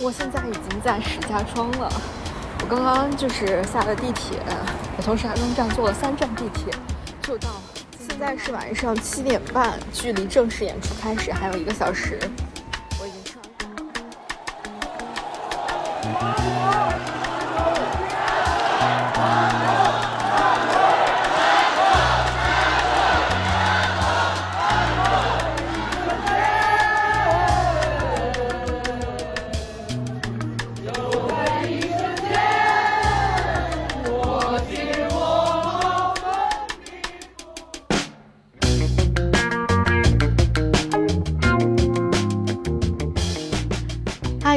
我现在已经在石家庄了。我刚刚就是下了地铁，我从石家庄站坐了三站地铁，就到。现在是晚上七点半，距离正式演出开始还有一个小时。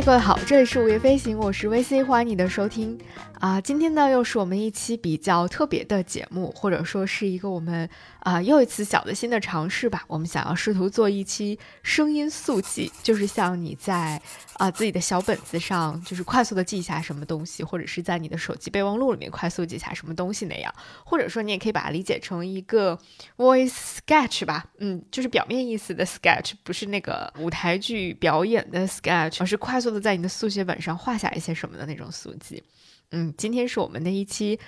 各位好，这里是午夜飞行，我是 VC，欢迎你的收听。啊，今天呢又是我们一期比较特别的节目，或者说是一个我们啊又一次小的新的尝试吧。我们想要试图做一期声音速记，就是像你在啊自己的小本子上，就是快速的记下什么东西，或者是在你的手机备忘录里面快速记下什么东西那样。或者说你也可以把它理解成一个 voice sketch 吧，嗯，就是表面意思的 sketch，不是那个舞台剧表演的 sketch，而是快速的在你的速写本上画下一些什么的那种速记。嗯，今天是我们的一期，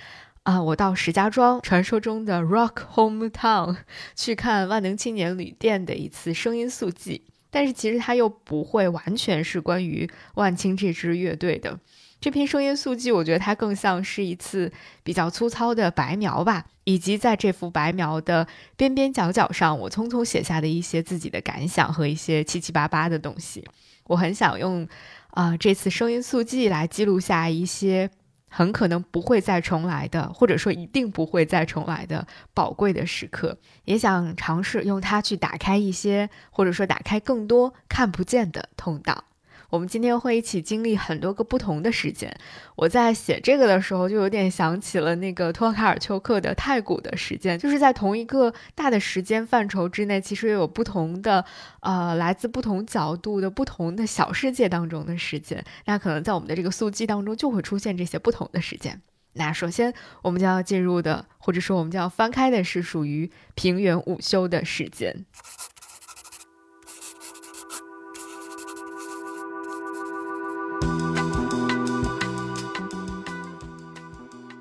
啊，我到石家庄传说中的 Rock Hometown 去看万能青年旅店的一次声音速记，但是其实它又不会完全是关于万青这支乐队的。这篇声音速记，我觉得它更像是一次比较粗糙的白描吧，以及在这幅白描的边边角角上，我匆匆写下的一些自己的感想和一些七七八八的东西。我很想用啊这次声音速记来记录下一些。很可能不会再重来的，或者说一定不会再重来的宝贵的时刻，也想尝试用它去打开一些，或者说打开更多看不见的通道。我们今天会一起经历很多个不同的时间。我在写这个的时候，就有点想起了那个托卡尔丘克的太古的时间，就是在同一个大的时间范畴之内，其实也有不同的，呃，来自不同角度的不同的小世界当中的时间。那可能在我们的这个速记当中，就会出现这些不同的时间。那首先，我们将要进入的，或者说我们将要翻开的是属于平原午休的时间。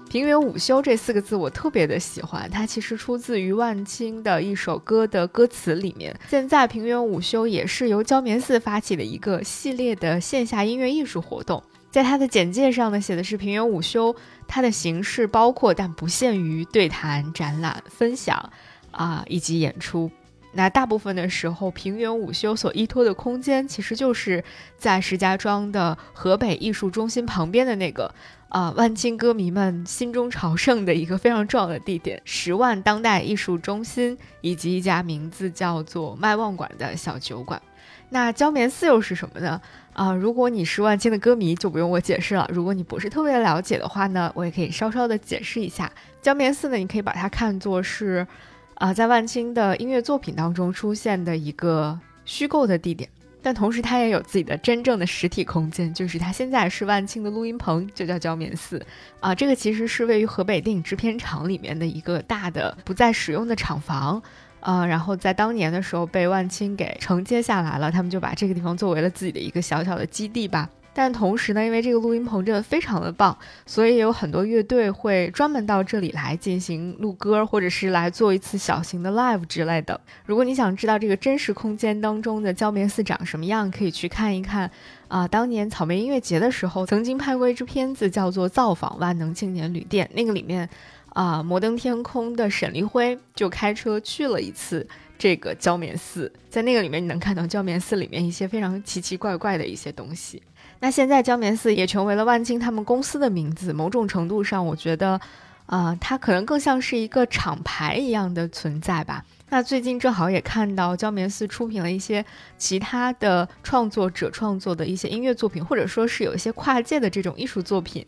平原午休这四个字我特别的喜欢，它其实出自于万青的一首歌的歌词里面。现在平原午休也是由焦棉寺发起的一个系列的线下音乐艺术活动，在它的简介上呢写的是平原午休，它的形式包括但不限于对谈、展览、分享啊以及演出。那大部分的时候，平原午休所依托的空间其实就是在石家庄的河北艺术中心旁边的那个。啊，万青歌迷们心中朝圣的一个非常重要的地点——十万当代艺术中心，以及一家名字叫做“麦旺馆”的小酒馆。那焦棉寺又是什么呢？啊，如果你是万青的歌迷，就不用我解释了。如果你不是特别了解的话呢，我也可以稍稍的解释一下。焦棉寺呢，你可以把它看作是，啊，在万青的音乐作品当中出现的一个虚构的地点。但同时，它也有自己的真正的实体空间，就是它现在是万青的录音棚，就叫焦棉寺啊。这个其实是位于河北电影制片厂里面的一个大的不再使用的厂房，呃，然后在当年的时候被万青给承接下来了，他们就把这个地方作为了自己的一个小小的基地吧。但同时呢，因为这个录音棚真的非常的棒，所以有很多乐队会专门到这里来进行录歌，或者是来做一次小型的 live 之类的。如果你想知道这个真实空间当中的焦棉寺长什么样，可以去看一看啊，当年草莓音乐节的时候曾经拍过一支片子，叫做《造访万能青年旅店》，那个里面啊，摩登天空的沈立辉就开车去了一次这个焦棉寺，在那个里面你能看到焦棉寺里面一些非常奇奇怪怪的一些东西。那现在焦棉寺也成为了万青他们公司的名字，某种程度上，我觉得，啊，它可能更像是一个厂牌一样的存在吧。那最近正好也看到焦棉寺出品了一些其他的创作者创作的一些音乐作品，或者说是有一些跨界的这种艺术作品，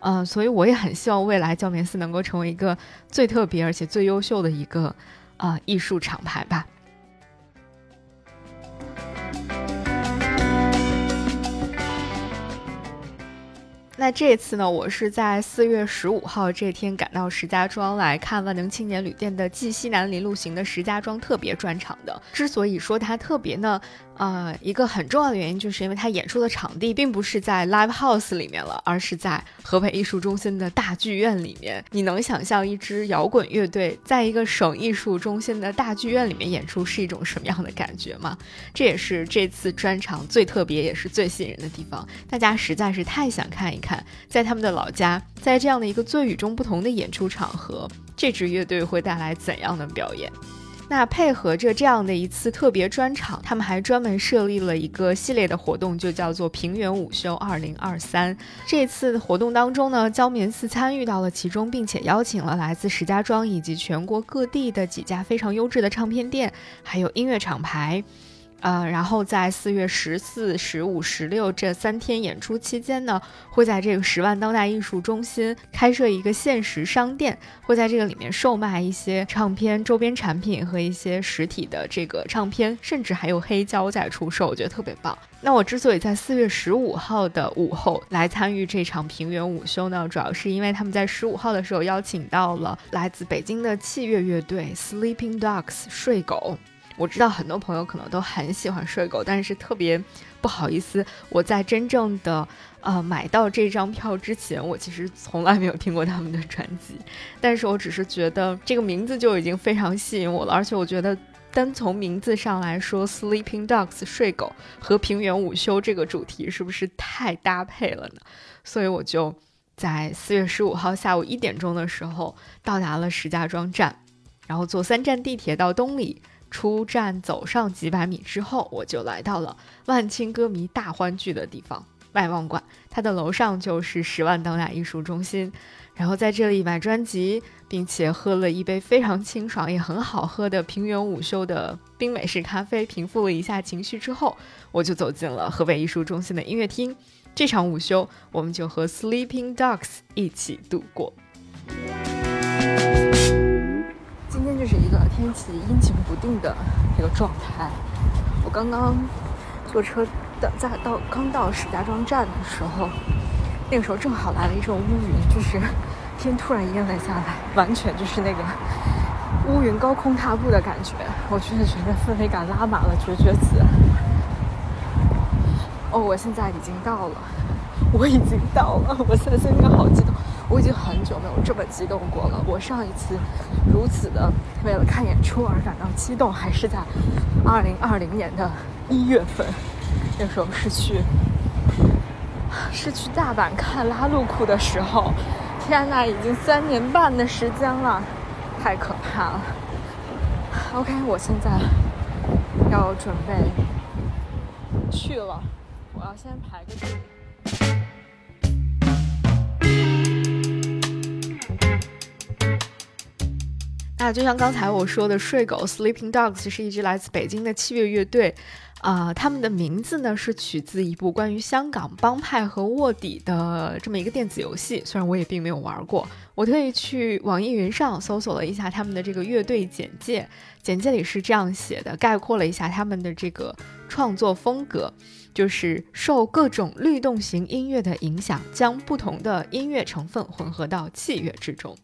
嗯，所以我也很希望未来焦棉寺能够成为一个最特别而且最优秀的一个啊艺术厂牌吧。那这次呢，我是在四月十五号这天赶到石家庄来看万能青年旅店的继西南林路行的石家庄特别专场的。之所以说它特别呢，呃，一个很重要的原因就是因为他演出的场地并不是在 live house 里面了，而是在河北艺术中心的大剧院里面。你能想象一支摇滚乐队在一个省艺术中心的大剧院里面演出是一种什么样的感觉吗？这也是这次专场最特别也是最吸引人的地方。大家实在是太想看一看，在他们的老家，在这样的一个最与众不同的演出场合，这支乐队会带来怎样的表演？那配合着这样的一次特别专场，他们还专门设立了一个系列的活动，就叫做平原午休二零二三。这次活动当中呢，焦棉寺参与到了其中，并且邀请了来自石家庄以及全国各地的几家非常优质的唱片店，还有音乐厂牌。呃，然后在四月十四、十五、十六这三天演出期间呢，会在这个十万当代艺术中心开设一个限时商店，会在这个里面售卖一些唱片周边产品和一些实体的这个唱片，甚至还有黑胶在出售，我觉得特别棒。那我之所以在四月十五号的午后来参与这场平原午休呢，主要是因为他们在十五号的时候邀请到了来自北京的器乐乐队 Sleeping Dogs 睡狗。我知道很多朋友可能都很喜欢睡狗，但是特别不好意思，我在真正的呃买到这张票之前，我其实从来没有听过他们的专辑。但是我只是觉得这个名字就已经非常吸引我了，而且我觉得单从名字上来说，Sleeping Dogs 睡狗和平原午休这个主题是不是太搭配了呢？所以我就在四月十五号下午一点钟的时候到达了石家庄站，然后坐三站地铁到东里。出站走上几百米之后，我就来到了万青歌迷大欢聚的地方——外望馆。它的楼上就是十万当代艺术中心。然后在这里买专辑，并且喝了一杯非常清爽也很好喝的平原午休的冰美式咖啡，平复了一下情绪之后，我就走进了河北艺术中心的音乐厅。这场午休，我们就和 Sleeping Dogs 一起度过。这是一个天气阴晴不定的一个状态。我刚刚坐车的在到刚到石家庄站的时候，那个时候正好来了一阵乌云，就是天突然阴了下来，完全就是那个乌云高空踏步的感觉。我真的觉得氛围感拉满了，绝绝子。哦，我现在已经到了，我已经到了，我现在心里好激动。我已经很久没有这么激动过了。我上一次如此的为了看演出而感到激动，还是在二零二零年的一月份，那时候是去是去大阪看拉路库的时候。天呐，已经三年半的时间了，太可怕了。OK，我现在要准备去了，我要先排个队。那就像刚才我说的，睡狗 Sleeping Dogs 是一支来自北京的器乐乐队，啊，他们的名字呢是取自一部关于香港帮派和卧底的这么一个电子游戏，虽然我也并没有玩过，我特意去网易云上搜索了一下他们的这个乐队简介，简介里是这样写的，概括了一下他们的这个创作风格，就是受各种律动型音乐的影响，将不同的音乐成分混合到器乐之中。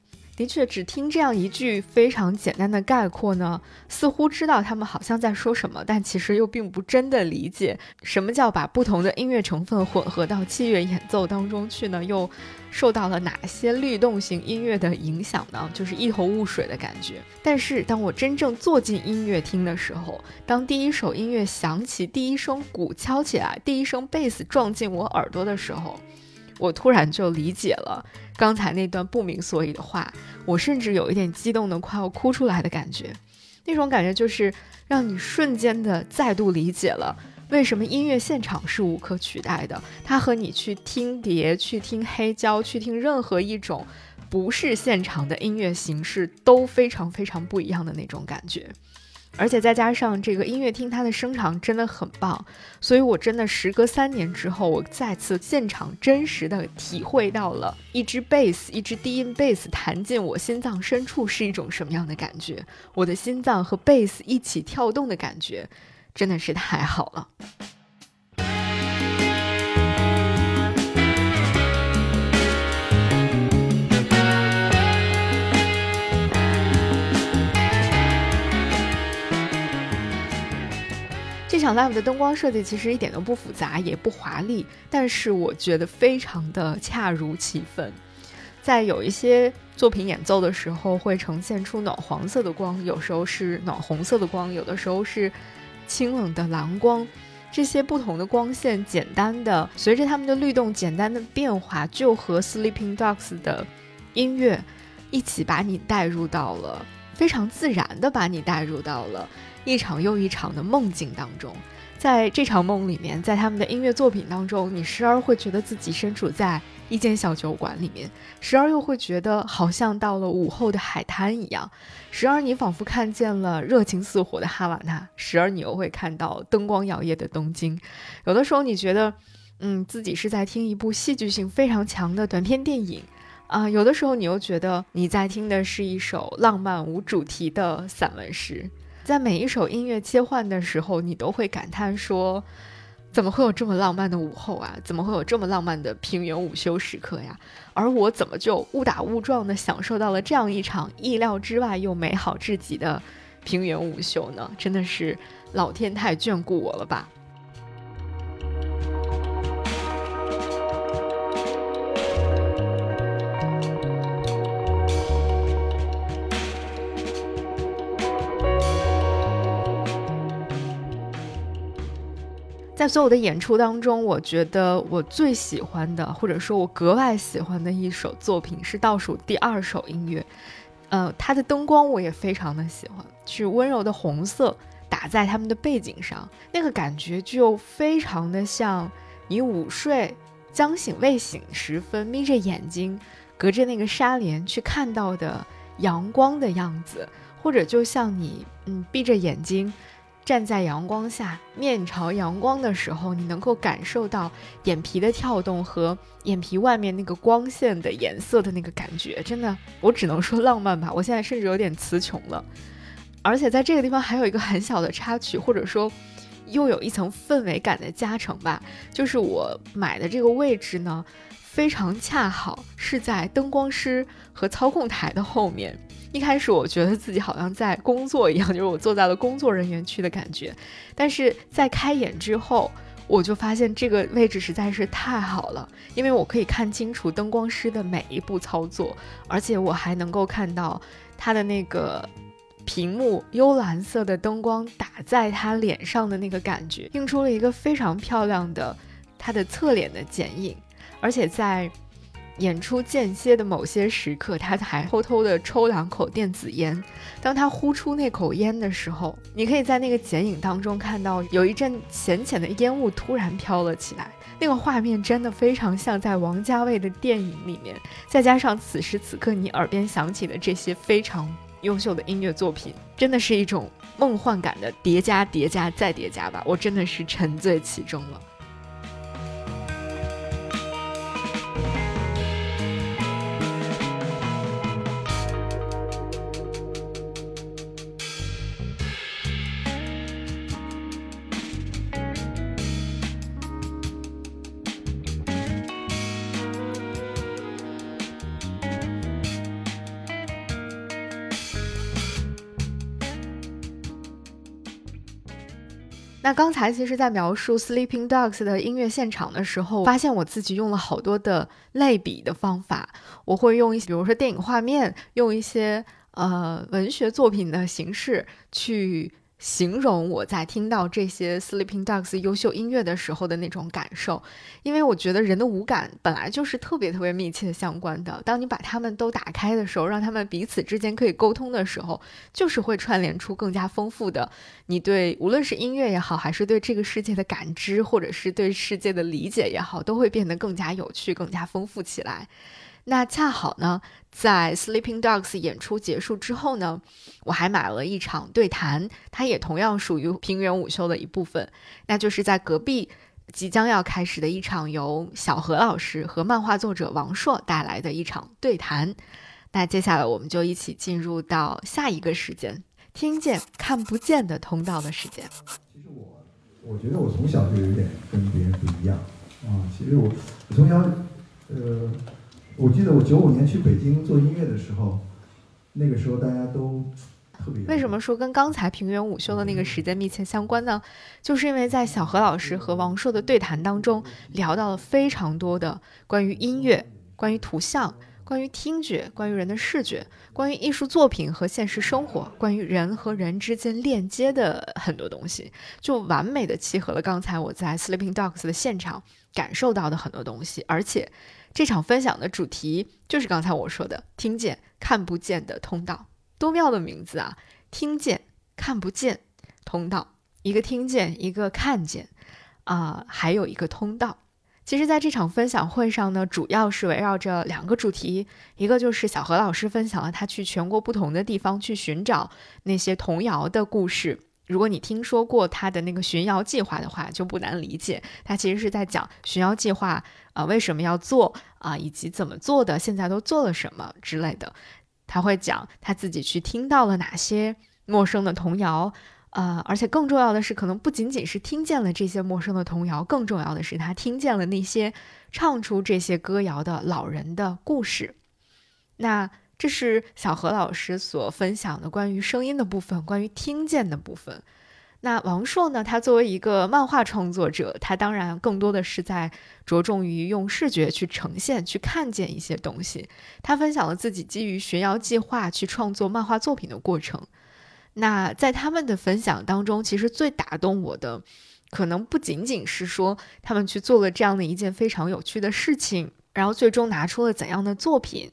的确，只听这样一句非常简单的概括呢，似乎知道他们好像在说什么，但其实又并不真的理解什么叫把不同的音乐成分混合到器乐演奏当中去呢？又受到了哪些律动型音乐的影响呢？就是一头雾水的感觉。但是当我真正坐进音乐厅的时候，当第一首音乐响起，第一声鼓敲起来，第一声贝斯撞进我耳朵的时候。我突然就理解了刚才那段不明所以的话，我甚至有一点激动的快要哭出来的感觉，那种感觉就是让你瞬间的再度理解了为什么音乐现场是无可取代的，它和你去听碟、去听黑胶、去听任何一种不是现场的音乐形式都非常非常不一样的那种感觉。而且再加上这个音乐厅，它的声场真的很棒，所以我真的时隔三年之后，我再次现场真实的体会到了一支贝斯，一支低音贝斯弹进我心脏深处是一种什么样的感觉，我的心脏和贝斯一起跳动的感觉，真的是太好了。这场 live 的灯光设计其实一点都不复杂，也不华丽，但是我觉得非常的恰如其分。在有一些作品演奏的时候，会呈现出暖黄色的光，有时候是暖红色的光，有的时候是清冷的蓝光。这些不同的光线，简单的随着它们的律动，简单的变化，就和 Sleeping Dogs 的音乐一起把你带入到了非常自然的把你带入到了。一场又一场的梦境当中，在这场梦里面，在他们的音乐作品当中，你时而会觉得自己身处在一间小酒馆里面，时而又会觉得好像到了午后的海滩一样，时而你仿佛看见了热情似火的哈瓦那，时而你又会看到灯光摇曳的东京。有的时候你觉得，嗯，自己是在听一部戏剧性非常强的短片电影，啊，有的时候你又觉得你在听的是一首浪漫无主题的散文诗。在每一首音乐切换的时候，你都会感叹说：“怎么会有这么浪漫的午后啊？怎么会有这么浪漫的平原午休时刻呀？而我怎么就误打误撞地享受到了这样一场意料之外又美好至极的平原午休呢？真的是老天太眷顾我了吧！”在所有的演出当中，我觉得我最喜欢的，或者说我格外喜欢的一首作品是倒数第二首音乐。呃，它的灯光我也非常的喜欢，是温柔的红色打在他们的背景上，那个感觉就非常的像你午睡将醒未醒时分眯着眼睛，隔着那个纱帘去看到的阳光的样子，或者就像你嗯闭着眼睛。站在阳光下，面朝阳光的时候，你能够感受到眼皮的跳动和眼皮外面那个光线的颜色的那个感觉，真的，我只能说浪漫吧。我现在甚至有点词穷了。而且在这个地方还有一个很小的插曲，或者说又有一层氛围感的加成吧，就是我买的这个位置呢，非常恰好是在灯光师和操控台的后面。一开始我觉得自己好像在工作一样，就是我坐在了工作人员区的感觉。但是在开演之后，我就发现这个位置实在是太好了，因为我可以看清楚灯光师的每一步操作，而且我还能够看到他的那个屏幕幽蓝色的灯光打在他脸上的那个感觉，映出了一个非常漂亮的他的侧脸的剪影，而且在。演出间歇的某些时刻，他还偷偷地抽两口电子烟。当他呼出那口烟的时候，你可以在那个剪影当中看到有一阵浅浅的烟雾突然飘了起来。那个画面真的非常像在王家卫的电影里面，再加上此时此刻你耳边响起的这些非常优秀的音乐作品，真的是一种梦幻感的叠加、叠加再叠加吧。我真的是沉醉其中了。那刚才其实，在描述 Sleeping Dogs 的音乐现场的时候，发现我自己用了好多的类比的方法。我会用一些，比如说电影画面，用一些呃文学作品的形式去。形容我在听到这些 Sleeping Dogs 优秀音乐的时候的那种感受，因为我觉得人的五感本来就是特别特别密切相关的。当你把它们都打开的时候，让他们彼此之间可以沟通的时候，就是会串联出更加丰富的你对无论是音乐也好，还是对这个世界的感知，或者是对世界的理解也好，都会变得更加有趣、更加丰富起来。那恰好呢，在 Sleeping Dogs 演出结束之后呢，我还买了一场对谈，它也同样属于平原午休的一部分。那就是在隔壁即将要开始的一场由小何老师和漫画作者王朔带来的一场对谈。那接下来我们就一起进入到下一个时间，听见看不见的通道的时间。其实我，我觉得我从小就有点跟别人不一样啊。其实我，我从小，呃。我记得我九五年去北京做音乐的时候，那个时候大家都特别为什么说跟刚才平原午休的那个时间密切相关呢？就是因为在小何老师和王朔的对谈当中，聊到了非常多的关于音乐、关于图像、关于听觉、关于人的视觉、关于艺术作品和现实生活、关于人和人之间链接的很多东西，就完美的契合了刚才我在 Sleeping Dogs 的现场感受到的很多东西，而且这场分享的主题就是刚才我说的“听见看不见的通道”。多妙的名字啊！听见看不见通道，一个听见，一个看见，啊、还有一个通道。其实，在这场分享会上呢，主要是围绕着两个主题，一个就是小何老师分享了他去全国不同的地方去寻找那些童谣的故事。如果你听说过他的那个寻谣计划的话，就不难理解，他其实是在讲寻谣计划啊、为什么要做啊、以及怎么做的，现在都做了什么之类的。他会讲他自己去听到了哪些陌生的童谣，呃，而且更重要的是，可能不仅仅是听见了这些陌生的童谣，更重要的是他听见了那些唱出这些歌谣的老人的故事。那这是小何老师所分享的关于声音的部分，关于听见的部分。那王朔呢？他作为一个漫画创作者，他当然更多的是在着重于用视觉去呈现、去看见一些东西。他分享了自己基于寻谣计划去创作漫画作品的过程。那在他们的分享当中，其实最打动我的，可能不仅仅是说他们去做了这样的一件非常有趣的事情，然后最终拿出了怎样的作品。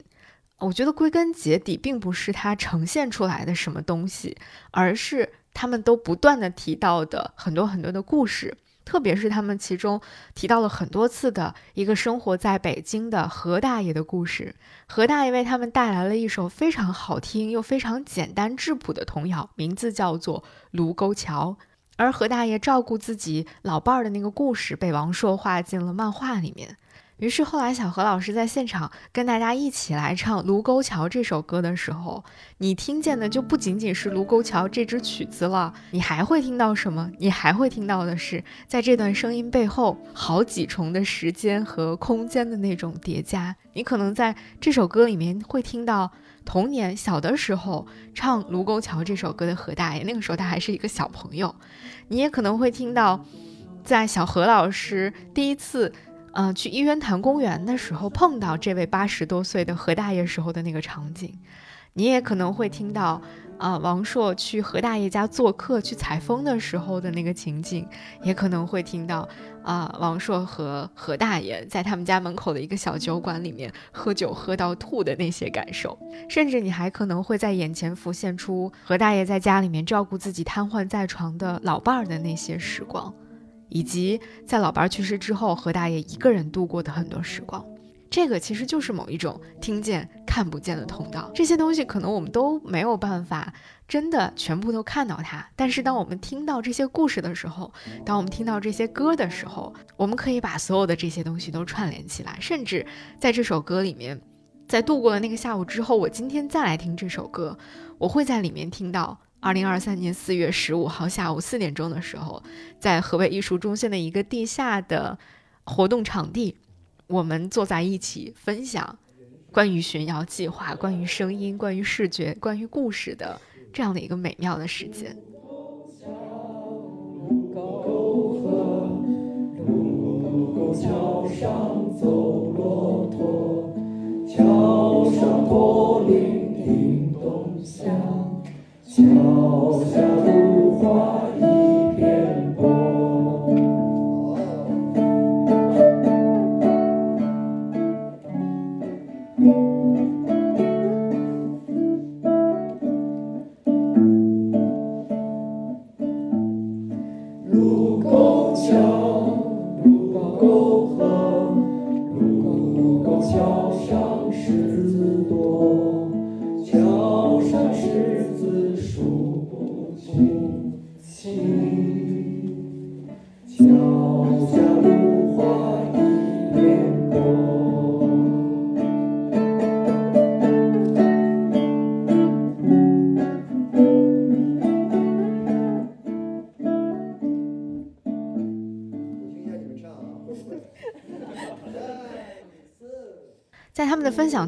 我觉得归根结底，并不是他呈现出来的什么东西，而是他们都不断的提到的很多很多的故事。特别是他们其中提到了很多次的一个生活在北京的何大爷的故事。何大爷为他们带来了一首非常好听又非常简单质朴的童谣，名字叫做《卢沟桥》。而何大爷照顾自己老伴儿的那个故事，被王朔画进了漫画里面。于是后来，小何老师在现场跟大家一起来唱《卢沟桥》这首歌的时候，你听见的就不仅仅是《卢沟桥》这支曲子了，你还会听到什么？你还会听到的是，在这段声音背后，好几重的时间和空间的那种叠加。你可能在这首歌里面会听到童年小的时候唱《卢沟桥》这首歌的何大爷，那个时候他还是一个小朋友。你也可能会听到，在小何老师第一次。呃，去医院坛公园的时候碰到这位八十多岁的何大爷时候的那个场景，你也可能会听到，呃，王朔去何大爷家做客去采风的时候的那个情景，也可能会听到，啊、王朔和何大爷在他们家门口的一个小酒馆里面喝酒喝到吐的那些感受，甚至你还可能会在眼前浮现出何大爷在家里面照顾自己瘫痪在床的老伴儿的那些时光。以及在老伴儿去世之后，何大爷一个人度过的很多时光，这个其实就是某一种听见看不见的通道。这些东西可能我们都没有办法真的全部都看到它，但是当我们听到这些故事的时候，当我们听到这些歌的时候，我们可以把所有的这些东西都串联起来，甚至在这首歌里面，在度过了那个下午之后，我今天再来听这首歌，我会在里面听到。二零二三年四月十五号下午四点钟的时候，在河北艺术中心的一个地下的活动场地，我们坐在一起分享关于寻谣计划、关于声音、关于视觉、关于故事的这样的一个美妙的时间。桥上走骆驼，桥上驼铃叮咚响，脚下路。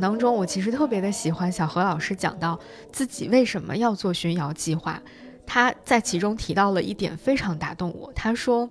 当中，我其实特别的喜欢小何老师讲到自己为什么要做寻瑶计划。他在其中提到了一点非常打动我，他说，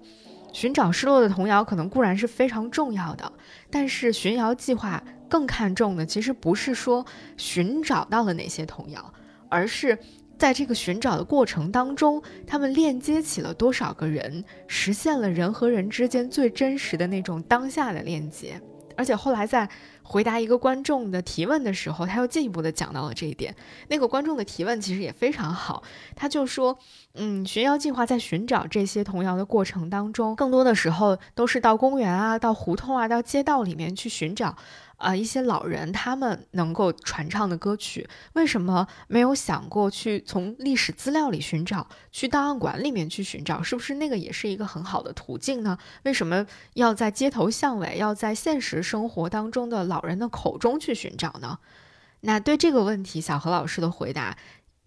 寻找失落的童谣可能固然是非常重要的，但是寻瑶计划更看重的其实不是说寻找到了哪些童谣，而是在这个寻找的过程当中，他们链接起了多少个人，实现了人和人之间最真实的那种当下的链接。而且后来在回答一个观众的提问的时候，他又进一步的讲到了这一点。那个观众的提问其实也非常好，他就说，嗯，寻谣计划在寻找这些童谣的过程当中，更多的时候都是到公园啊、到胡同啊、到街道里面去寻找。啊，一些老人他们能够传唱的歌曲，为什么没有想过去从历史资料里寻找，去档案馆里面去寻找？是不是那个也是一个很好的途径呢？为什么要在街头巷尾，要在现实生活当中的老人的口中去寻找呢？那对这个问题，小何老师的回答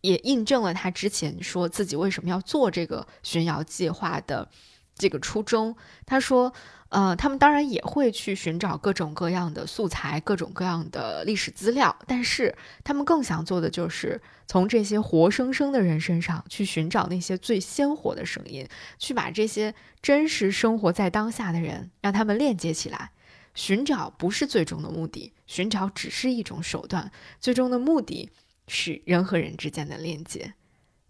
也印证了他之前说自己为什么要做这个寻谣计划的这个初衷。他说。呃，他们当然也会去寻找各种各样的素材，各种各样的历史资料，但是他们更想做的就是从这些活生生的人身上去寻找那些最鲜活的声音，去把这些真实生活在当下的人让他们链接起来。寻找不是最终的目的，寻找只是一种手段，最终的目的是人和人之间的链接。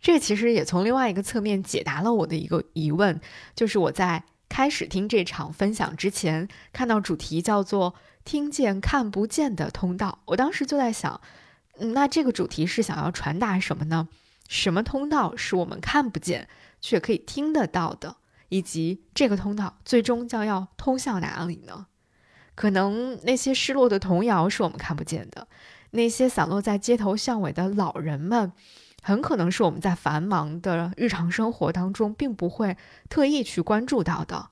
这其实也从另外一个侧面解答了我的一个疑问，就是我在。开始听这场分享之前，看到主题叫做“听见看不见的通道”，我当时就在想，嗯那这个主题是想要传达什么呢？什么通道是我们看不见却可以听得到的？以及这个通道最终将要通向哪里呢？可能那些失落的童谣是我们看不见的，那些散落在街头巷尾的老人们。很可能是我们在繁忙的日常生活当中，并不会特意去关注到的。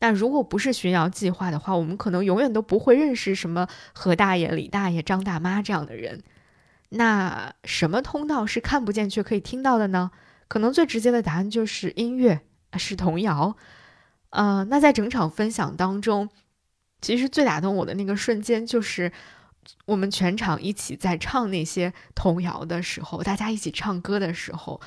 那如果不是寻谣计划的话，我们可能永远都不会认识什么何大爷、李大爷、张大妈这样的人。那什么通道是看不见却可以听到的呢？可能最直接的答案就是音乐，是童谣。呃，那在整场分享当中，其实最打动我的那个瞬间就是。我们全场一起在唱那些童谣的时候，大家一起唱歌的时候，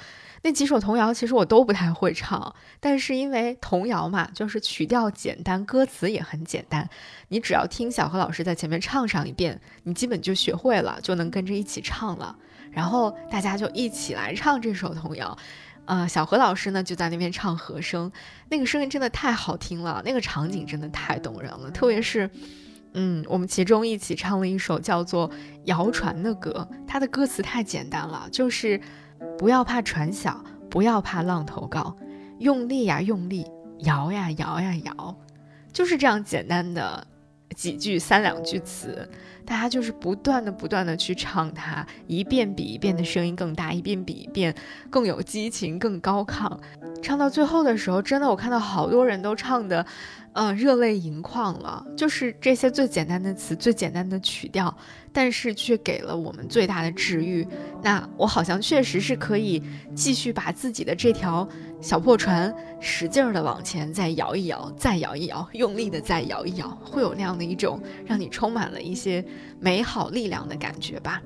那几首童谣其实我都不太会唱，但是因为童谣嘛，就是曲调简单，歌词也很简单，你只要听小何老师在前面唱上一遍，你基本就学会了，就能跟着一起唱了。然后大家就一起来唱这首童谣，呃，小何老师呢就在那边唱和声，那个声音真的太好听了，那个场景真的太动人了，特别是。嗯，我们其中一起唱了一首叫做《谣传》的歌，它的歌词太简单了，就是不要怕船小，不要怕浪头高，用力呀用力，摇呀摇呀摇，就是这样简单的几句三两句词，大家就是不断的不断的去唱它，一遍比一遍的声音更大，一遍比一遍更有激情，更高亢。唱到最后的时候，真的我看到好多人都唱的。嗯，热泪盈眶了，就是这些最简单的词，最简单的曲调，但是却给了我们最大的治愈。那我好像确实是可以继续把自己的这条小破船使劲儿的往前再摇一摇，再摇一摇，用力的再摇一摇，会有那样的一种让你充满了一些美好力量的感觉吧。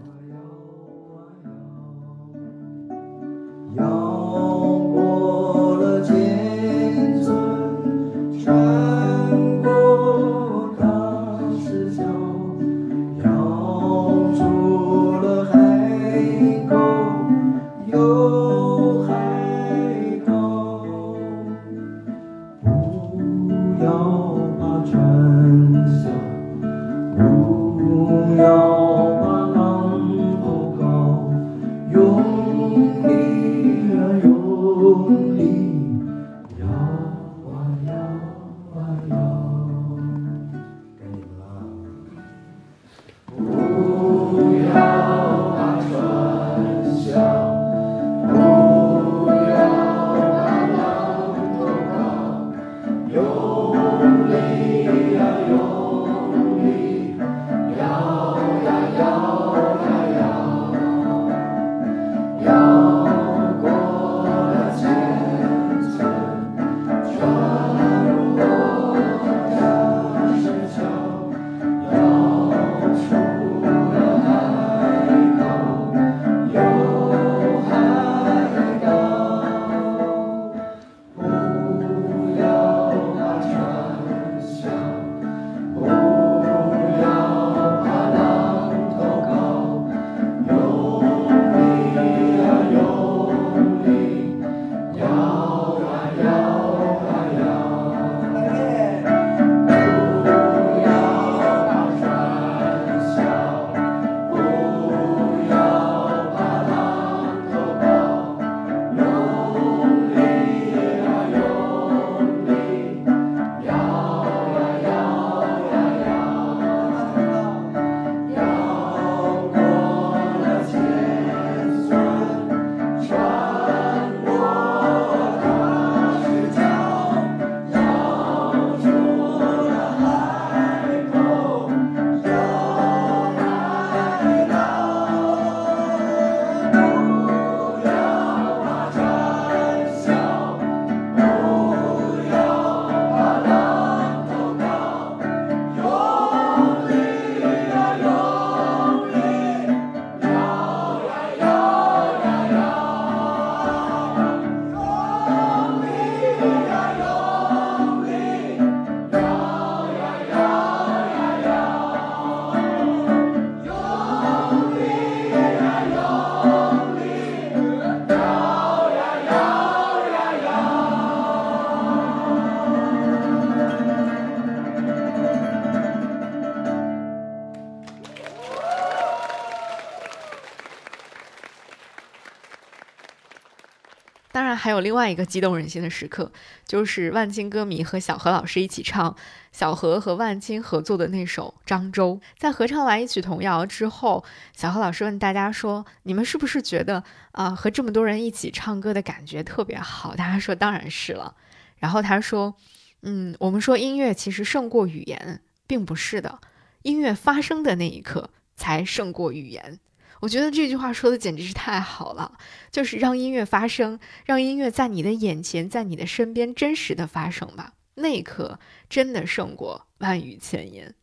还有另外一个激动人心的时刻，就是万青歌迷和小何老师一起唱小何和万青合作的那首《漳州》。在合唱完一曲童谣之后，小何老师问大家说：“你们是不是觉得啊，和这么多人一起唱歌的感觉特别好？”大家说：“当然是了。”然后他说：“嗯，我们说音乐其实胜过语言，并不是的，音乐发生的那一刻才胜过语言。”我觉得这句话说的简直是太好了，就是让音乐发生，让音乐在你的眼前，在你的身边真实的发生吧。那一刻真的胜过万语千言。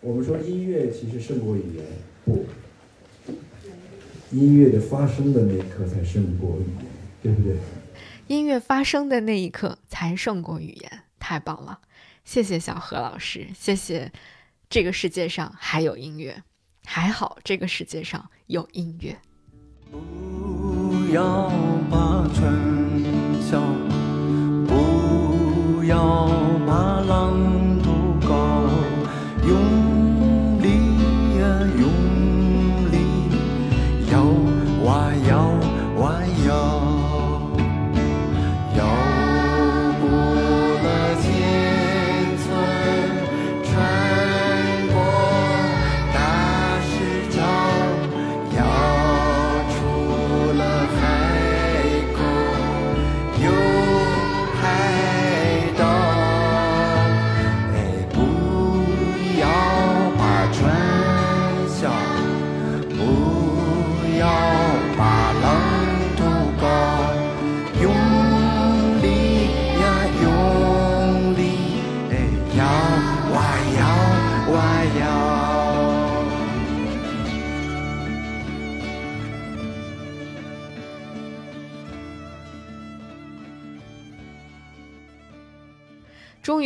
我们说音乐其实胜过语言，不，音乐的发生的那一刻才胜过语言，对不对？音乐发生的那一刻才胜过语言，太棒了！谢谢小何老师，谢谢这个世界上还有音乐。还好，这个世界上有音乐。不要把春晓，不要把浪渡高，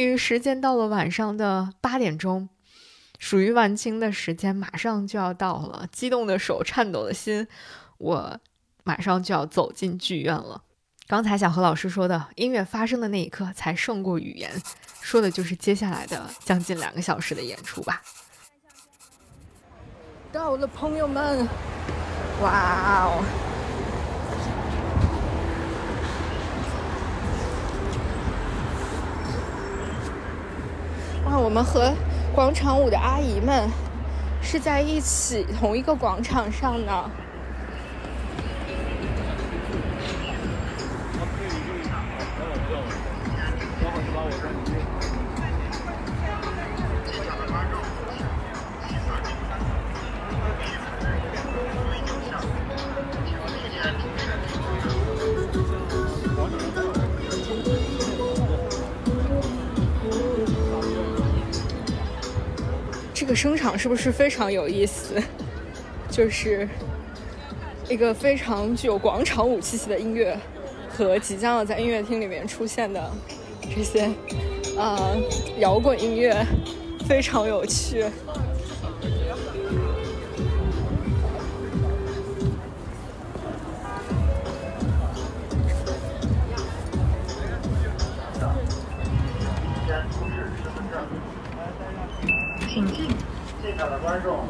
于，时间到了晚上的八点钟，属于晚清的时间马上就要到了。激动的手，颤抖的心，我马上就要走进剧院了。刚才小何老师说的音乐发生的那一刻才胜过语言，说的就是接下来的将近两个小时的演出吧。到了，朋友们！哇哦！那，我们和广场舞的阿姨们是在一起同一个广场上呢。个声场是不是非常有意思？就是一个非常具有广场舞气息的音乐，和即将要在音乐厅里面出现的这些啊摇滚音乐，非常有趣。的观众，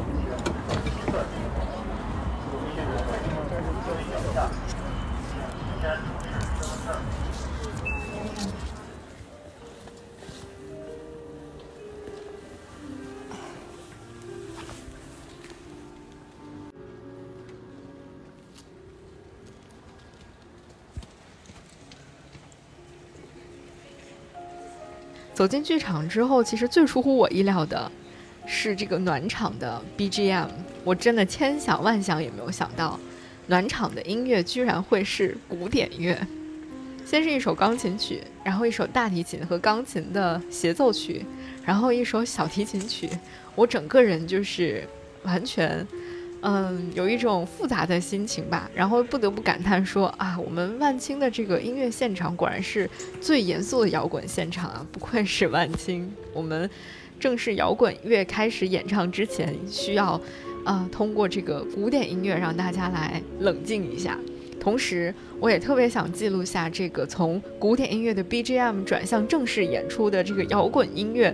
走进剧场之后，其实最出乎我意料的。是这个暖场的 BGM，我真的千想万想也没有想到，暖场的音乐居然会是古典乐。先是一首钢琴曲，然后一首大提琴和钢琴的协奏曲，然后一首小提琴曲。我整个人就是完全，嗯，有一种复杂的心情吧。然后不得不感叹说啊，我们万青的这个音乐现场果然是最严肃的摇滚现场啊，不愧是万青。我们。正式摇滚乐开始演唱之前，需要，呃，通过这个古典音乐让大家来冷静一下。同时，我也特别想记录下这个从古典音乐的 BGM 转向正式演出的这个摇滚音乐，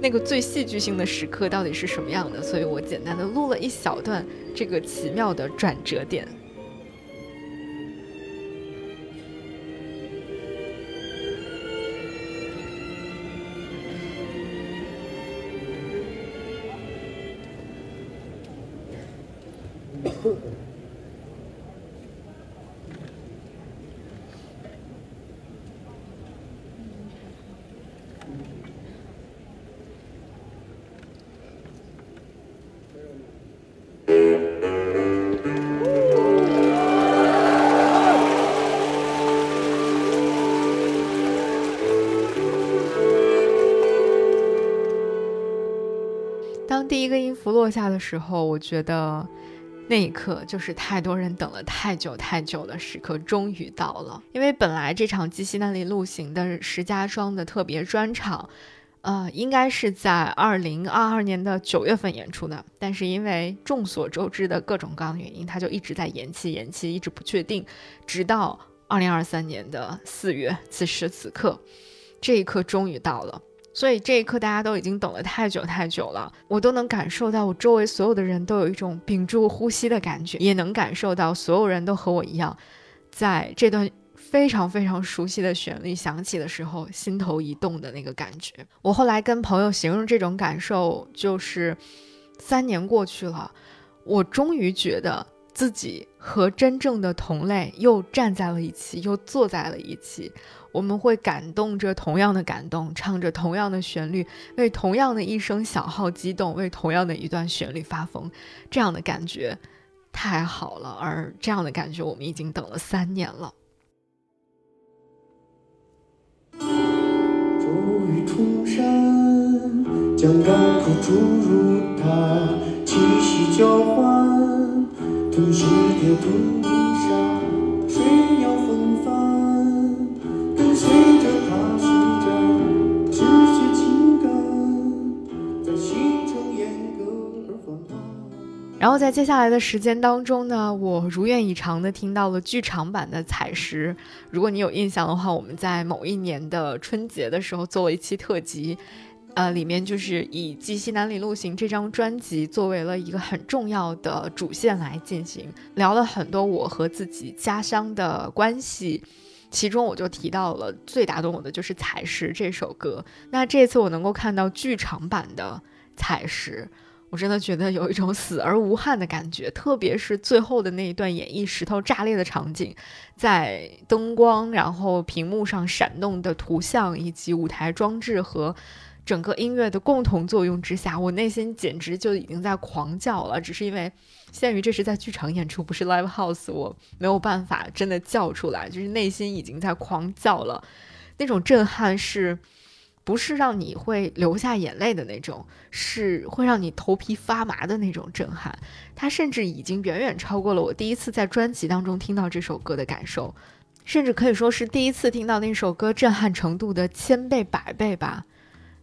那个最戏剧性的时刻到底是什么样的。所以我简单的录了一小段这个奇妙的转折点。当第一个音符落下的时候，我觉得那一刻就是太多人等了太久太久的时刻终于到了。因为本来这场基西南里路行的石家庄的特别专场，呃，应该是在二零二二年的九月份演出的，但是因为众所周知的各种各样的原因，它就一直在延期，延期一直不确定，直到二零二三年的四月，此时此刻，这一刻终于到了。所以这一刻，大家都已经等了太久太久了，我都能感受到我周围所有的人都有一种屏住呼吸的感觉，也能感受到所有人都和我一样，在这段非常非常熟悉的旋律响起的时候，心头一动的那个感觉。我后来跟朋友形容这种感受，就是三年过去了，我终于觉得自己和真正的同类又站在了一起，又坐在了一起。我们会感动着同样的感动，唱着同样的旋律，为同样的一声小号激动，为同样的一段旋律发疯，这样的感觉太好了。而这样的感觉，我们已经等了三年了。骤雨冲山，将港口注入它，气息交换，吞噬掉土然后在接下来的时间当中呢，我如愿以偿的听到了剧场版的《采石》。如果你有印象的话，我们在某一年的春节的时候做了一期特辑，呃，里面就是以《记西南里路行》这张专辑作为了一个很重要的主线来进行，聊了很多我和自己家乡的关系。其中我就提到了最打动我的就是《采石》这首歌。那这次我能够看到剧场版的《采石》。我真的觉得有一种死而无憾的感觉，特别是最后的那一段演绎石头炸裂的场景，在灯光、然后屏幕上闪动的图像以及舞台装置和整个音乐的共同作用之下，我内心简直就已经在狂叫了。只是因为限于这是在剧场演出，不是 live house，我没有办法真的叫出来，就是内心已经在狂叫了，那种震撼是。不是让你会流下眼泪的那种，是会让你头皮发麻的那种震撼。它甚至已经远远超过了我第一次在专辑当中听到这首歌的感受，甚至可以说是第一次听到那首歌震撼程度的千倍百倍吧。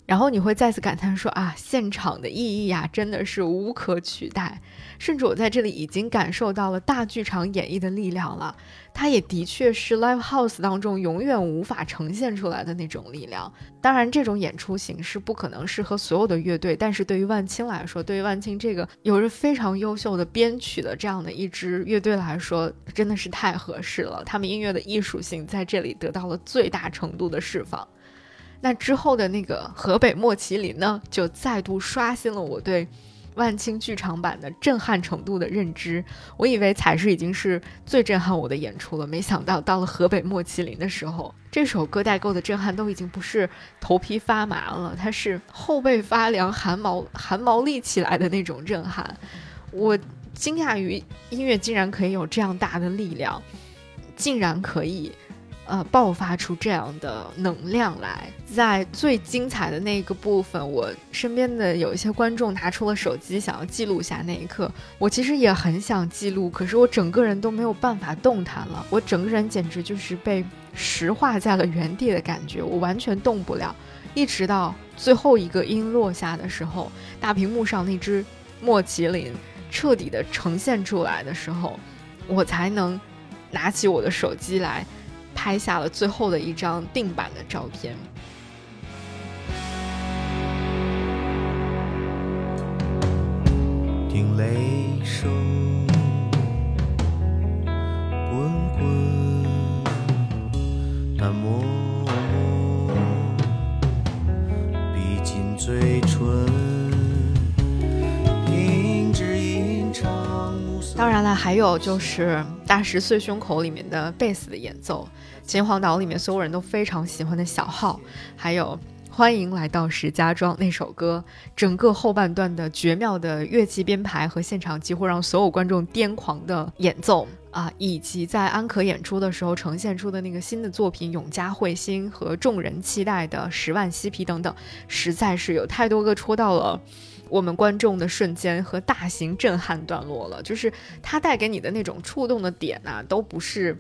然后你会再次感叹说啊，现场的意义呀，真的是无可取代。甚至我在这里已经感受到了大剧场演绎的力量了，它也的确是 live house 当中永远无法呈现出来的那种力量。当然，这种演出形式不可能适合所有的乐队，但是对于万青来说，对于万青这个有着非常优秀的编曲的这样的一支乐队来说，真的是太合适了。他们音乐的艺术性在这里得到了最大程度的释放。那之后的那个河北莫麒麟呢，就再度刷新了我对万青剧场版的震撼程度的认知。我以为才是已经是最震撼我的演出了，没想到到了河北莫麒麟的时候，这首歌带够的震撼都已经不是头皮发麻了，它是后背发凉、汗毛汗毛立起来的那种震撼。我惊讶于音乐竟然可以有这样大的力量，竟然可以。呃，爆发出这样的能量来，在最精彩的那个部分，我身边的有一些观众拿出了手机，想要记录下那一刻。我其实也很想记录，可是我整个人都没有办法动弹了，我整个人简直就是被石化在了原地的感觉，我完全动不了。一直到最后一个音落下的时候，大屏幕上那只莫麒麟彻底的呈现出来的时候，我才能拿起我的手机来。拍下了最后的一张定版的照片。听雷声滚滚，淡漠，逼近嘴唇，当然了，还有就是《大石碎胸口》里面的贝斯的演奏，《秦皇岛》里面所有人都非常喜欢的小号，还有《欢迎来到石家庄》那首歌，整个后半段的绝妙的乐器编排和现场几乎让所有观众癫狂的演奏啊，以及在安可演出的时候呈现出的那个新的作品《永嘉彗星》和众人期待的《十万嬉皮》等等，实在是有太多个戳到了。我们观众的瞬间和大型震撼段落了，就是它带给你的那种触动的点呐、都不是，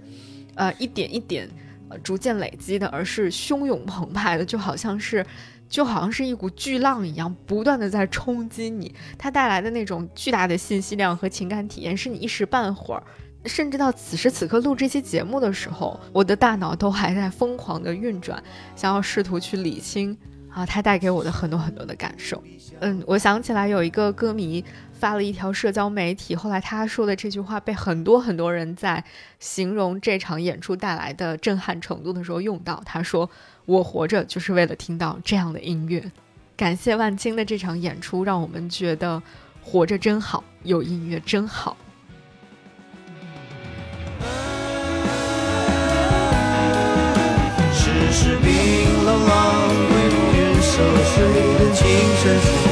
呃，一点一点，呃，逐渐累积的，而是汹涌澎湃的，就好像是，就好像是一股巨浪一样，不断的在冲击你。它带来的那种巨大的信息量和情感体验，是你一时半会儿，甚至到此时此刻录这期节目的时候，我的大脑都还在疯狂的运转，想要试图去理清。啊，它带给我的很多很多的感受。嗯，我想起来有一个歌迷发了一条社交媒体，后来他说的这句话被很多很多人在形容这场演出带来的震撼程度的时候用到。他说：“我活着就是为了听到这样的音乐。”感谢万青的这场演出，让我们觉得活着真好，有音乐真好。世事冰冷朗，归如云涉水的情深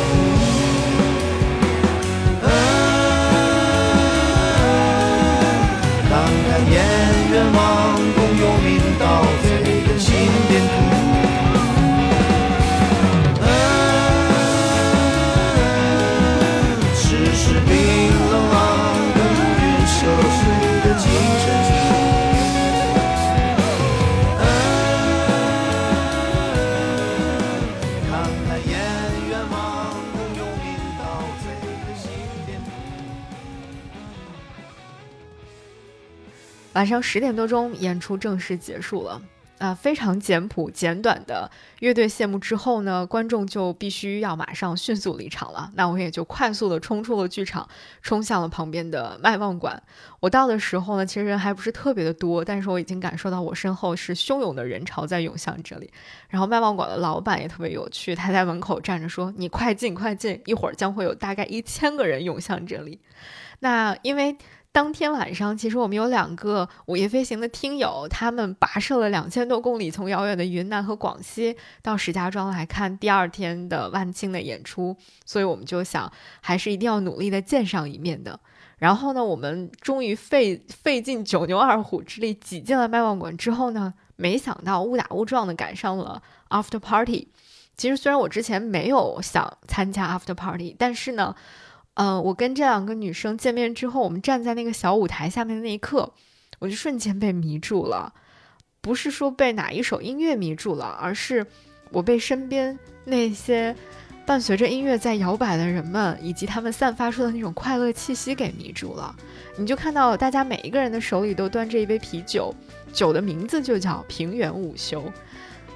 晚上十点多钟，演出正式结束了。啊、非常简朴简短的乐队谢幕之后呢，观众就必须要马上迅速离场了。那我也就快速的冲出了剧场，冲向了旁边的麦望馆。我到的时候呢，其实人还不是特别的多，但是我已经感受到我身后是汹涌的人潮在涌向这里。然后麦望馆的老板也特别有趣，他在门口站着说：“你快进，快进，一会儿将会有大概一千个人涌向这里。”那因为当天晚上，其实我们有两个午夜飞行的听友，他们跋涉了两千多公里，从遥远的云南和广西到石家庄来看第二天的万青的演出，所以我们就想，还是一定要努力的见上一面的。然后呢，我们终于费费尽九牛二虎之力挤进了麦望馆之后呢，没想到误打误撞的赶上了 after party。其实虽然我之前没有想参加 after party，但是呢，呃，我跟这两个女生见面之后，我们站在那个小舞台下面的那一刻，我就瞬间被迷住了。不是说被哪一首音乐迷住了，而是我被身边那些伴随着音乐在摇摆的人们，以及他们散发出的那种快乐气息给迷住了。你就看到大家每一个人的手里都端着一杯啤酒，酒的名字就叫平原午休。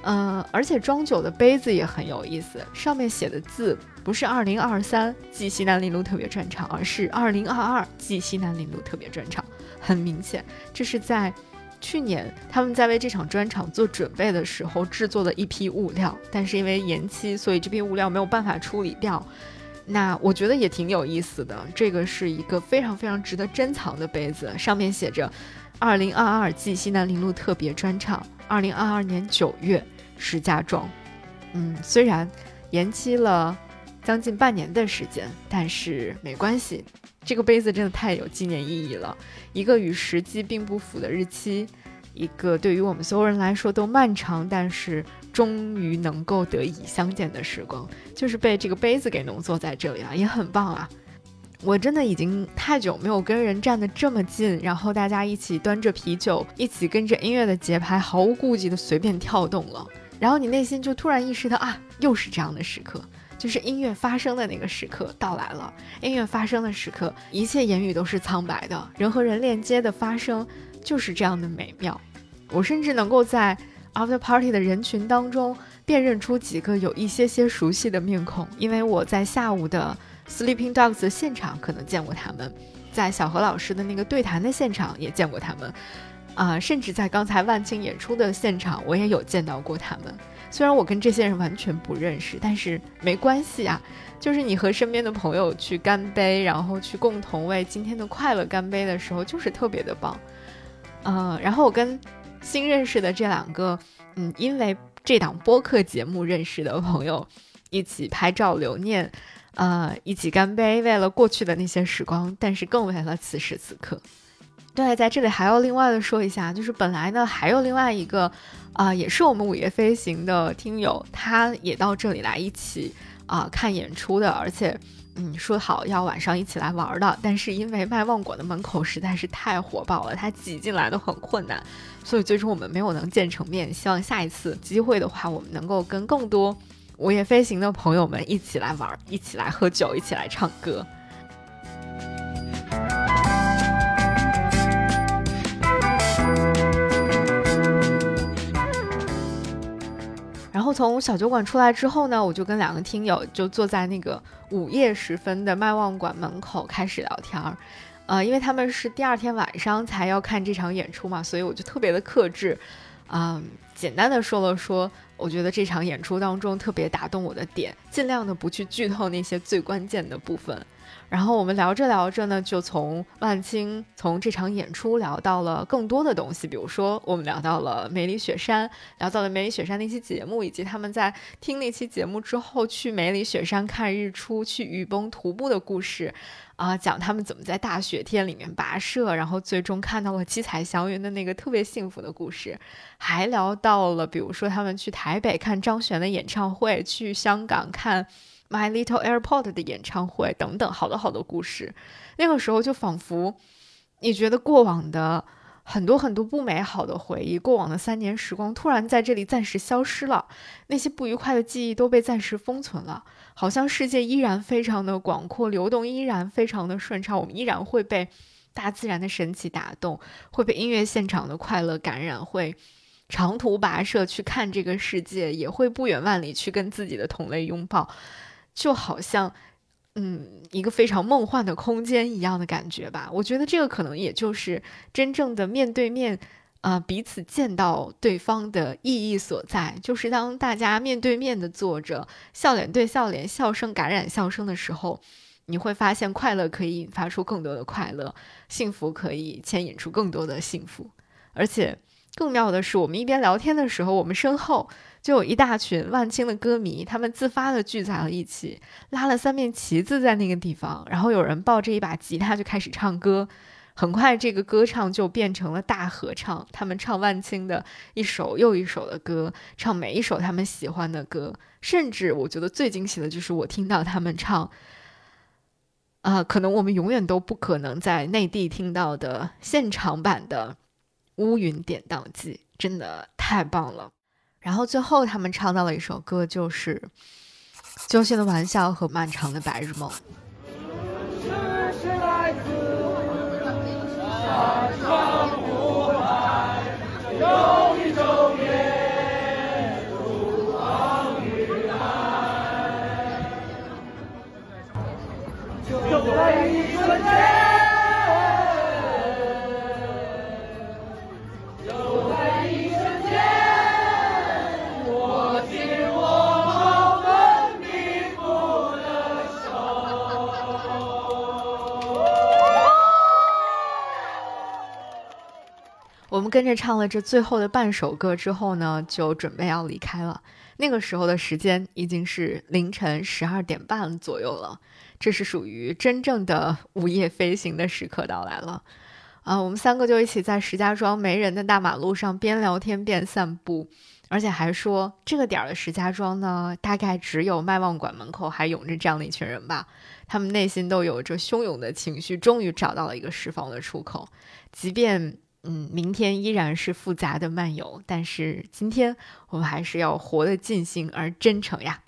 呃，而且装酒的杯子也很有意思，上面写的字不是二零二三暨西南林路特别专场，而是二零二二暨西南林路特别专场。很明显，这是在去年他们在为这场专场做准备的时候制作的一批物料，但是因为延期，所以这批物料没有办法处理掉。那我觉得也挺有意思的，这个是一个非常非常值得珍藏的杯子，上面写着“二零二二暨西南林路特别专场，二零二二年九月石家庄”。嗯，虽然延期了将近半年的时间，但是没关系，这个杯子真的太有纪念意义了。一个与时机并不符的日期，一个对于我们所有人来说都漫长，但是终于能够得以相见的时光，就是被这个杯子给浓缩在这里了，也很棒啊！我真的已经太久没有跟人站得这么近，然后大家一起端着啤酒，一起跟着音乐的节拍毫无顾忌的随便跳动了，然后你内心就突然意识到啊，又是这样的时刻。就是音乐发生的那个时刻到来了。音乐发生的时刻，一切言语都是苍白的，人和人链接的发生就是这样的美妙。我甚至能够在 after party 的人群当中辨认出几个有一些些熟悉的面孔，因为我在下午的 Sleeping Dogs 的现场可能见过他们，在小何老师的那个对谈的现场也见过他们，啊、甚至在刚才万青演出的现场，我也有见到过他们。虽然我跟这些人完全不认识，但是没关系啊。就是你和身边的朋友去干杯，然后去共同为今天的快乐干杯的时候，就是特别的棒。嗯，然后我跟新认识的这两个，嗯，因为这档播客节目认识的朋友，一起拍照留念，呃，一起干杯，为了过去的那些时光，但是更为了此时此刻。对，在这里还要另外的说一下，就是本来呢还有另外一个，啊，也是我们午夜飞行的听友，他也到这里来一起。啊，看演出的，而且，嗯，说好要晚上一起来玩的，但是因为麦旺馆的门口实在是太火爆了，他挤进来都很困难，所以最终我们没有能见成面。希望下一次机会的话，我们能够跟更多午夜飞行的朋友们一起来玩，一起来喝酒，一起来唱歌。从小酒馆出来之后呢，我就跟两个听友就坐在那个午夜时分的麦旺馆门口开始聊天儿，呃，因为他们是第二天晚上才要看这场演出嘛，所以我就特别的克制，啊，简单的说了说，我觉得这场演出当中特别打动我的点，尽量的不去剧透那些最关键的部分。然后我们聊着聊着呢，就从万青从这场演出聊到了更多的东西，比如说我们聊到了梅里雪山，聊到了梅里雪山那期节目，以及他们在听那期节目之后去梅里雪山看日出、去雨崩徒步的故事，啊，讲他们怎么在大雪天里面跋涉，然后最终看到了七彩祥云的那个特别幸福的故事，还聊到了比如说他们去台北看张悬的演唱会，去香港看。My Little Airport 的演唱会等等，好多好多故事。那个时候就仿佛，你觉得过往的很多很多不美好的回忆，过往的三年时光，突然在这里暂时消失了。那些不愉快的记忆都被暂时封存了，好像世界依然非常的广阔，流动依然非常的顺畅。我们依然会被大自然的神奇打动，会被音乐现场的快乐感染，会长途跋涉去看这个世界，也会不远万里去跟自己的同类拥抱。就好像，嗯，一个非常梦幻的空间一样的感觉吧。我觉得这个可能也就是真正的面对面，啊，彼此见到对方的意义所在。就是当大家面对面的坐着，笑脸对笑脸，笑声感染笑声的时候，你会发现快乐可以引发出更多的快乐，幸福可以牵引出更多的幸福。而且更妙的是，我们一边聊天的时候，我们身后。就有一大群万青的歌迷，他们自发的聚在了一起，拉了三面旗子在那个地方，然后有人抱着一把吉他就开始唱歌，很快这个歌唱就变成了大合唱，他们唱万青的一首又一首的歌，唱每一首他们喜欢的歌，甚至我觉得最惊喜的就是我听到他们唱，啊，可能我们永远都不可能在内地听到的现场版的《乌云典当记》，真的太棒了。然后最后，他们唱到了一首歌，就是《揪心的玩笑》和《漫长的白日梦》。在一瞬间。我们跟着唱了这最后的半首歌之后呢，就准备要离开了。那个时候的时间已经是凌晨十二点半左右了，这是属于真正的 午夜飞行的时刻到来了。啊，我们三个就一起在石家庄没人的大马路上边聊天边散步，而且还说这个点儿的石家庄呢，大概只有麦旺馆门口还涌着这样的一群人吧。他们内心都有着汹涌的情绪，终于找到了一个释放的出口，即便。嗯，明天依然是复杂的漫游，但是今天我们还是要活得尽兴而真诚呀。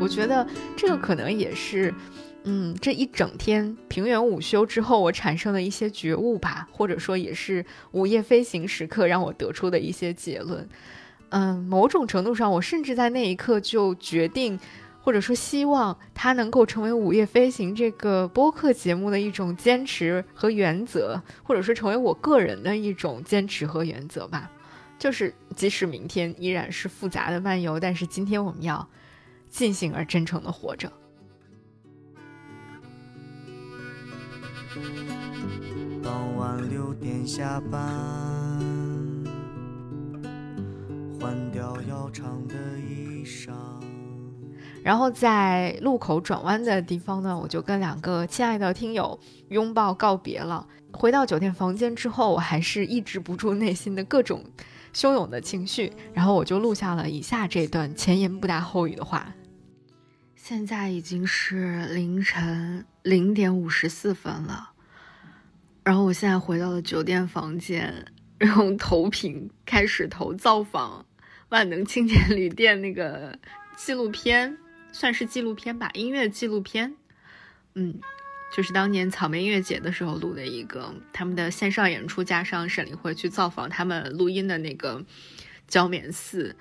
我觉得这个可能也是，嗯，这一整天平原午休之后我产生的一些觉悟吧，或者说也是午夜飞行时刻让我得出的一些结论。嗯，某种程度上，我甚至在那一刻就决定或者说希望它能够成为《午夜飞行》这个播客节目的一种坚持和原则，或者说成为我个人的一种坚持和原则吧。就是即使明天依然是复杂的漫游，但是今天我们要尽兴而真诚的活着。傍晚六点下班，换掉要长的衣裳。然后在路口转弯的地方呢，我就跟两个亲爱的听友拥抱告别了。回到酒店房间之后，我还是抑制不住内心的各种汹涌的情绪，然后我就录下了以下这段前言不搭后语的话。现在已经是凌晨零点五十四分了，然后我现在回到了酒店房间，然后投屏开始投造访万能青年旅店那个纪录片。算是纪录片吧，音乐纪录片，嗯，就是当年草莓音乐节的时候录的一个他们的线上演出，加上沈凌辉去造访他们录音的那个焦棉寺。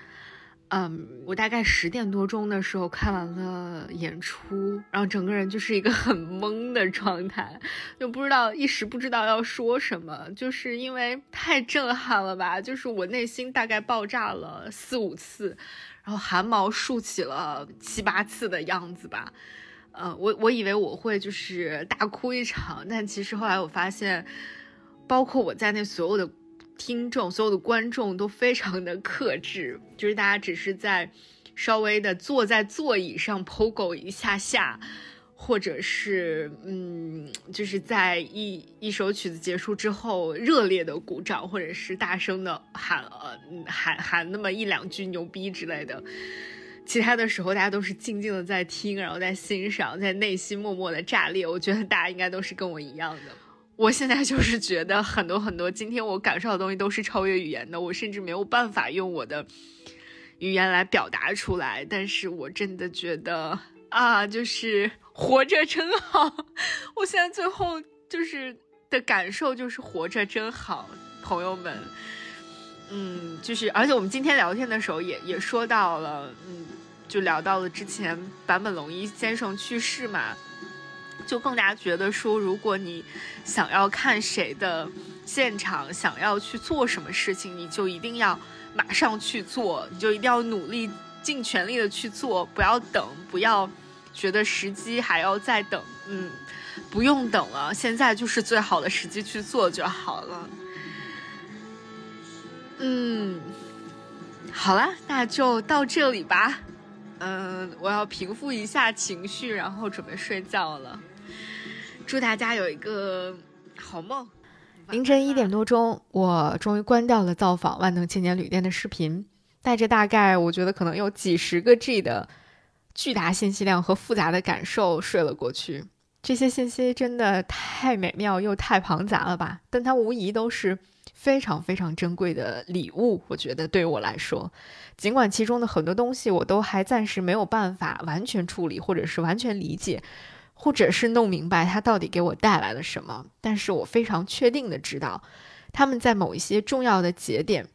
嗯，我大概十点多钟的时候看完了演出，然后整个人就是一个很懵的状态，就不知道一时不知道要说什么，就是因为太震撼了吧，就是我内心大概爆炸了四五次。然后汗毛竖起了七八次的样子吧，呃，我我以为我会就是大哭一场，但其实后来我发现，包括我在内所有的听众、所有的观众都非常的克制，就是大家只是在稍微的坐在座椅上 pogo 一下下。或者是，嗯，就是在一一首曲子结束之后，热烈的鼓掌，或者是大声的喊，呃，喊喊那么一两句牛逼之类的。其他的时候，大家都是静静的在听，然后在欣赏，在内心默默的炸裂。我觉得大家应该都是跟我一样的。我现在就是觉得很多很多，今天我感受的东西都是超越语言的，我甚至没有办法用我的语言来表达出来。但是我真的觉得啊，就是。活着真好，我现在最后就是的感受就是活着真好，朋友们，嗯，就是而且我们今天聊天的时候也也说到了，嗯，就聊到了之前坂本龙一先生去世嘛，就更加觉得说，如果你想要看谁的现场，想要去做什么事情，你就一定要马上去做，你就一定要努力尽全力的去做，不要等，不要。觉得时机还要再等，嗯，不用等了，现在就是最好的时机去做就好了。嗯，好了，那就到这里吧。嗯，我要平复一下情绪，然后准备睡觉了。祝大家有一个好梦。凌晨一点多钟，我终于关掉了造访万能青年旅店的视频，带着大概我觉得可能有几十个 G 的。巨大信息量和复杂的感受睡了过去，这些信息真的太美妙又太庞杂了吧？但它无疑都是非常非常珍贵的礼物。我觉得对于我来说，尽管其中的很多东西我都还暂时没有办法完全处理，或者是完全理解，或者是弄明白它到底给我带来了什么，但是我非常确定的知道，他们在某一些重要的节点，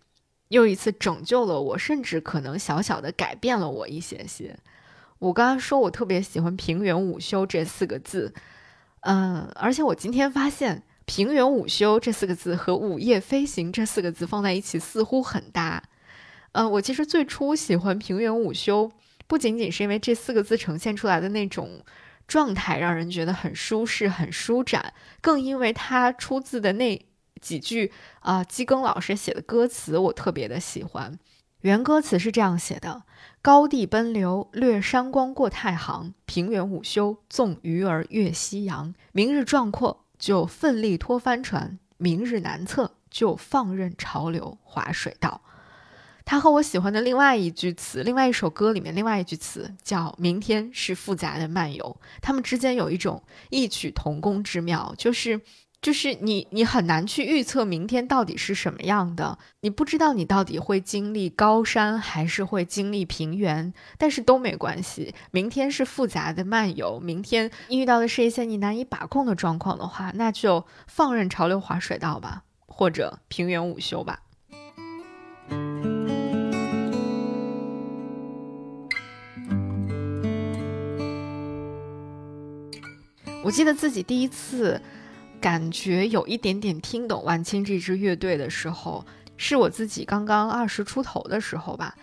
又一次拯救了我，甚至可能小小的改变了我一些些。我刚刚说，我特别喜欢“平原午休”这四个字，嗯，而且我今天发现“平原午休”这四个字和“午夜飞行”这四个字放在一起似乎很搭。嗯，我其实最初喜欢“平原午休”，不仅仅是因为这四个字呈现出来的那种状态让人觉得很舒适、很舒展，更因为它出自的那几句啊，基庚老师写的歌词，我特别的喜欢。原歌词是这样写的。高地奔流，掠山光过太行；平原午休，纵鱼儿越夕阳。明日壮阔，就奋力拖帆船；明日难测，就放任潮流划水道。它和我喜欢的另外一句词，另外一首歌里面另外一句词叫“明天是复杂的漫游”，它们之间有一种异曲同工之妙，就是。就是你，你很难去预测明天到底是什么样的，你不知道你到底会经历高山还是会经历平原，但是都没关系。明天是复杂的漫游，明天遇到的是一些你难以把控的状况的话，那就放任潮流划水道吧，或者平原午休吧。我记得自己第一次感觉有一点点听懂万青这支乐队的时候，是我自己刚刚二十出头的时候吧。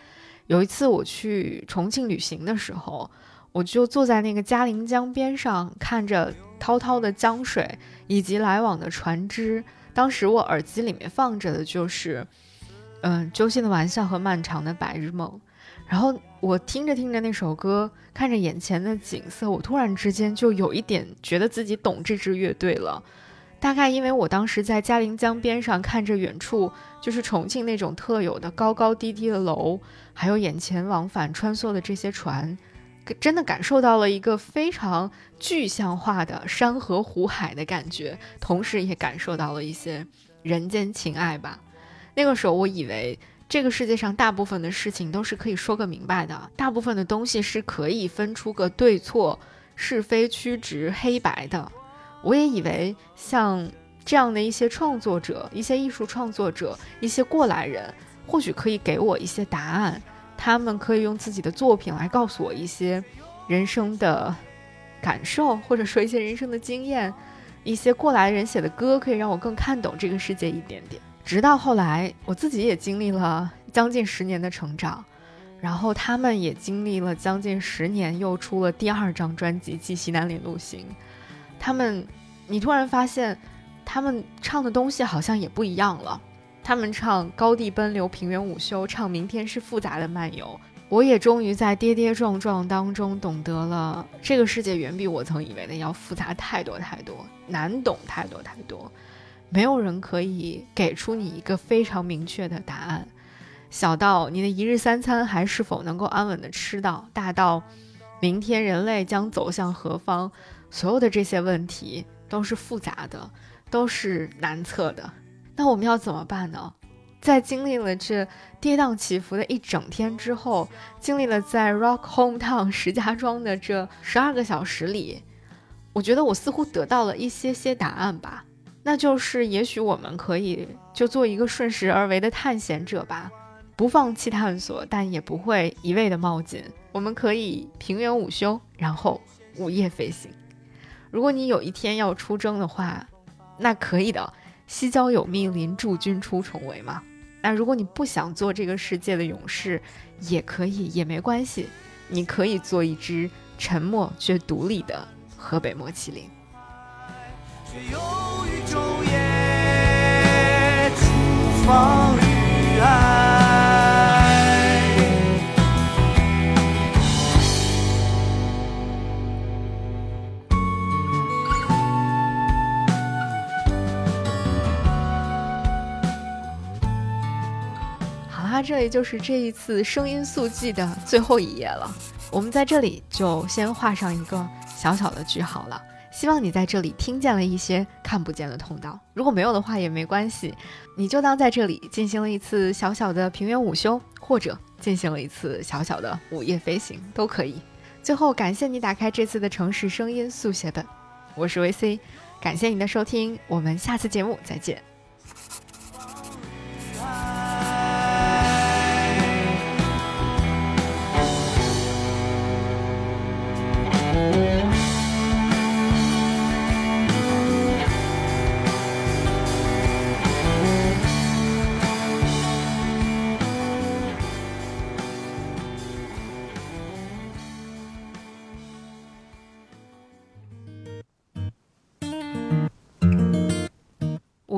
有一次我去重庆旅行的时候，我就坐在那个嘉陵江边上，看着滔滔的江水以及来往的船只。当时我耳机里面放着的就是，嗯，揪心的玩笑和漫长的白日梦。然后我听着听着那首歌，看着眼前的景色，我突然之间就有一点觉得自己懂这支乐队了。大概因为我当时在嘉陵江边上看着远处，就是重庆那种特有的高高低低的楼，还有眼前往返穿梭的这些船，真的感受到了一个非常具象化的山河湖海的感觉，同时也感受到了一些人间情爱吧。那个时候我以为这个世界上大部分的事情都是可以说个明白的，大部分的东西是可以分出个对错、是非曲直、黑白的。我也以为像这样的一些创作者、一些艺术创作者、一些过来人，或许可以给我一些答案。他们可以用自己的作品来告诉我一些人生的感受，或者说一些人生的经验。一些过来人写的歌可以让我更看懂这个世界一点点。直到后来，我自己也经历了将近十年的成长，然后他们也经历了将近十年，又出了第二张专辑《继西南联路行》。他们，你突然发现，他们唱的东西好像也不一样了。他们唱高地奔流，平原午休，唱明天是复杂的漫游。我也终于在跌跌撞撞当中懂得了，这个世界远比我曾以为的要复杂太多太多，难懂太多太多。没有人可以给出你一个非常明确的答案。小到你的一日三餐还是否能够安稳的吃到，大到明天人类将走向何方。所有的这些问题都是复杂的，都是难测的。那我们要怎么办呢？在经历了这跌宕起伏的一整天之后，经历了在 Rock Hometown 石家庄的这十二个小时里，我觉得我似乎得到了一些些答案吧。那就是，也许我们可以就做一个顺势而为的探险者吧，不放弃探索，但也不会一味的冒进。我们可以平原午休，然后午夜飞行。如果你有一天要出征的话，那可以的。西郊有密林，驻军出重围嘛。那如果你不想做这个世界的勇士，也可以，也没关系。你可以做一只沉默却独立的河北莫麒麟。好啦这里就是这一次声音速记的最后一页了，我们在这里就先画上一个小小的句号了。希望你在这里听见了一些看不见的通道，如果没有的话也没关系，你就当在这里进行了一次小小的平原午休，或者进行了一次小小的午夜飞行都可以。最后感谢你打开这次的城市声音速写本，我是维 C，感谢你的收听，我们下次节目再见。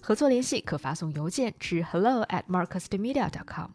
合作联系可发送邮件至 hello at markusmedia.com。